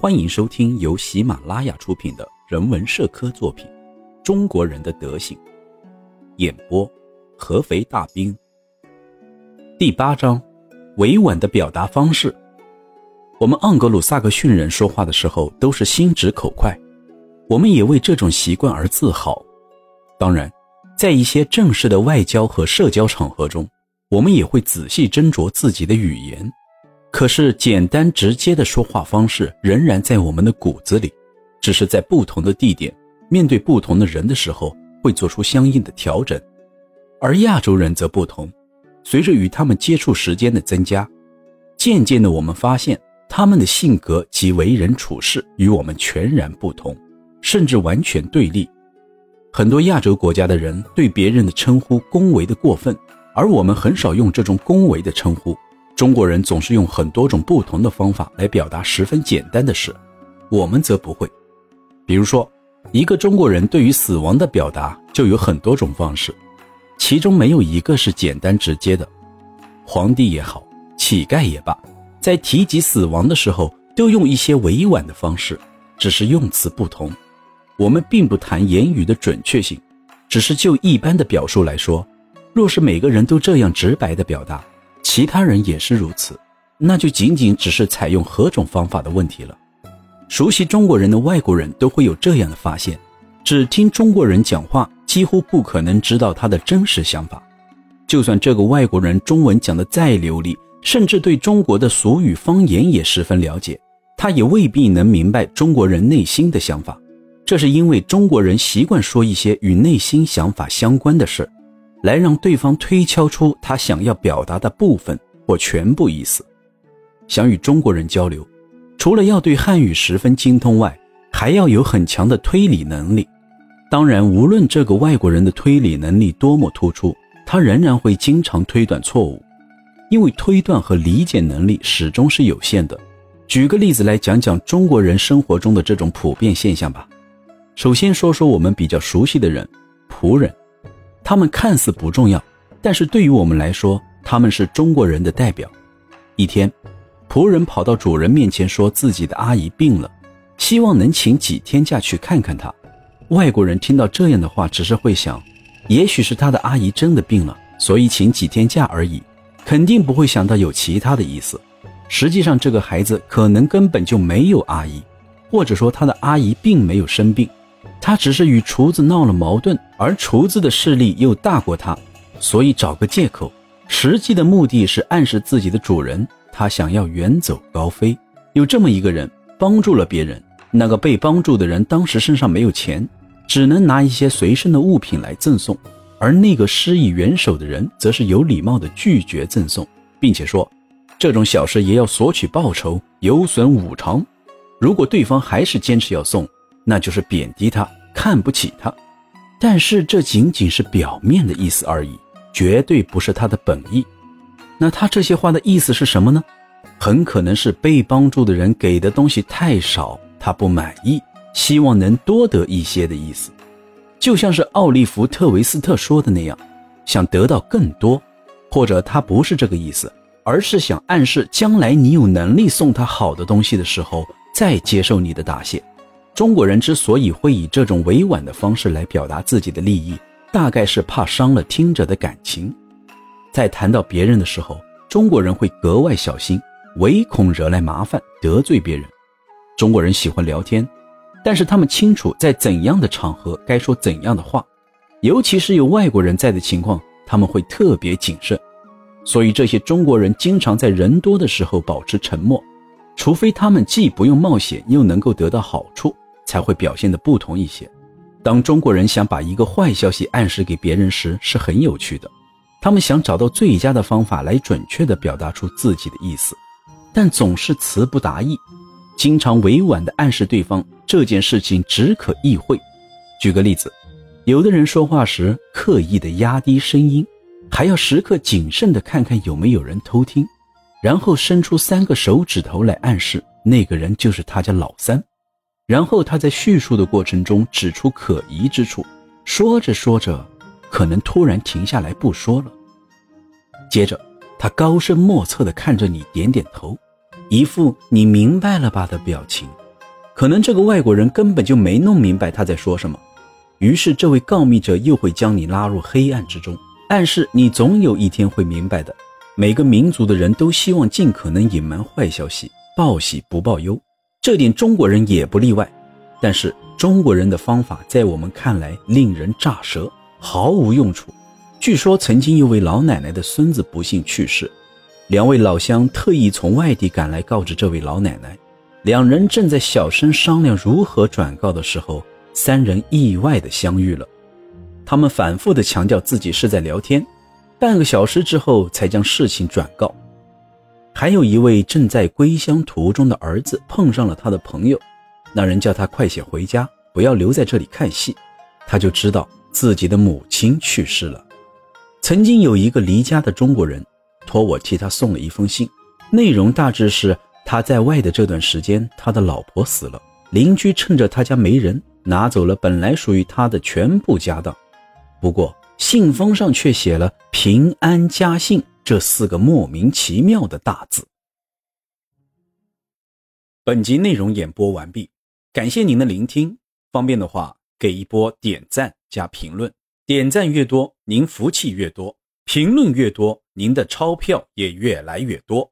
欢迎收听由喜马拉雅出品的人文社科作品《中国人的德行》，演播合肥大兵。第八章，委婉的表达方式。我们盎格鲁撒克逊人说话的时候都是心直口快，我们也为这种习惯而自豪。当然，在一些正式的外交和社交场合中，我们也会仔细斟酌自己的语言。可是，简单直接的说话方式仍然在我们的骨子里，只是在不同的地点、面对不同的人的时候，会做出相应的调整。而亚洲人则不同，随着与他们接触时间的增加，渐渐的，我们发现他们的性格及为人处事与我们全然不同，甚至完全对立。很多亚洲国家的人对别人的称呼恭维的过分，而我们很少用这种恭维的称呼。中国人总是用很多种不同的方法来表达十分简单的事，我们则不会。比如说，一个中国人对于死亡的表达就有很多种方式，其中没有一个是简单直接的。皇帝也好，乞丐也罢，在提及死亡的时候，都用一些委婉的方式，只是用词不同。我们并不谈言语的准确性，只是就一般的表述来说，若是每个人都这样直白的表达。其他人也是如此，那就仅仅只是采用何种方法的问题了。熟悉中国人的外国人都会有这样的发现：只听中国人讲话，几乎不可能知道他的真实想法。就算这个外国人中文讲得再流利，甚至对中国的俗语方言也十分了解，他也未必能明白中国人内心的想法。这是因为中国人习惯说一些与内心想法相关的事。来让对方推敲出他想要表达的部分或全部意思。想与中国人交流，除了要对汉语十分精通外，还要有很强的推理能力。当然，无论这个外国人的推理能力多么突出，他仍然会经常推断错误，因为推断和理解能力始终是有限的。举个例子来讲讲中国人生活中的这种普遍现象吧。首先说说我们比较熟悉的人——仆人。他们看似不重要，但是对于我们来说，他们是中国人的代表。一天，仆人跑到主人面前，说自己的阿姨病了，希望能请几天假去看看她。外国人听到这样的话，只是会想，也许是他的阿姨真的病了，所以请几天假而已，肯定不会想到有其他的意思。实际上，这个孩子可能根本就没有阿姨，或者说他的阿姨并没有生病。他只是与厨子闹了矛盾，而厨子的势力又大过他，所以找个借口。实际的目的是暗示自己的主人，他想要远走高飞。有这么一个人帮助了别人，那个被帮助的人当时身上没有钱，只能拿一些随身的物品来赠送，而那个施以援手的人则是有礼貌的拒绝赠送，并且说，这种小事也要索取报酬，有损五常。如果对方还是坚持要送。那就是贬低他，看不起他，但是这仅仅是表面的意思而已，绝对不是他的本意。那他这些话的意思是什么呢？很可能是被帮助的人给的东西太少，他不满意，希望能多得一些的意思。就像是奥利弗·特维斯特说的那样，想得到更多，或者他不是这个意思，而是想暗示将来你有能力送他好的东西的时候，再接受你的答谢。中国人之所以会以这种委婉的方式来表达自己的利益，大概是怕伤了听者的感情。在谈到别人的时候，中国人会格外小心，唯恐惹来麻烦，得罪别人。中国人喜欢聊天，但是他们清楚在怎样的场合该说怎样的话，尤其是有外国人在的情况，他们会特别谨慎。所以这些中国人经常在人多的时候保持沉默，除非他们既不用冒险，又能够得到好处。才会表现的不同一些。当中国人想把一个坏消息暗示给别人时，是很有趣的。他们想找到最佳的方法来准确地表达出自己的意思，但总是词不达意，经常委婉地暗示对方这件事情只可意会。举个例子，有的人说话时刻意地压低声音，还要时刻谨慎地看看有没有人偷听，然后伸出三个手指头来暗示那个人就是他家老三。然后他在叙述的过程中指出可疑之处，说着说着，可能突然停下来不说了。接着，他高深莫测地看着你，点点头，一副你明白了吧的表情，可能这个外国人根本就没弄明白他在说什么，于是这位告密者又会将你拉入黑暗之中，暗示你总有一天会明白的。每个民族的人都希望尽可能隐瞒坏消息，报喜不报忧，这点中国人也不例外。但是中国人的方法在我们看来令人咋舌，毫无用处。据说曾经有位老奶奶的孙子不幸去世，两位老乡特意从外地赶来告知这位老奶奶。两人正在小声商量如何转告的时候，三人意外的相遇了。他们反复的强调自己是在聊天。半个小时之后，才将事情转告。还有一位正在归乡途中的儿子碰上了他的朋友，那人叫他快些回家，不要留在这里看戏。他就知道自己的母亲去世了。曾经有一个离家的中国人，托我替他送了一封信，内容大致是他在外的这段时间，他的老婆死了，邻居趁着他家没人，拿走了本来属于他的全部家当。不过。信封上却写了“平安家信”这四个莫名其妙的大字。本集内容演播完毕，感谢您的聆听。方便的话，给一波点赞加评论，点赞越多，您福气越多；评论越多，您的钞票也越来越多。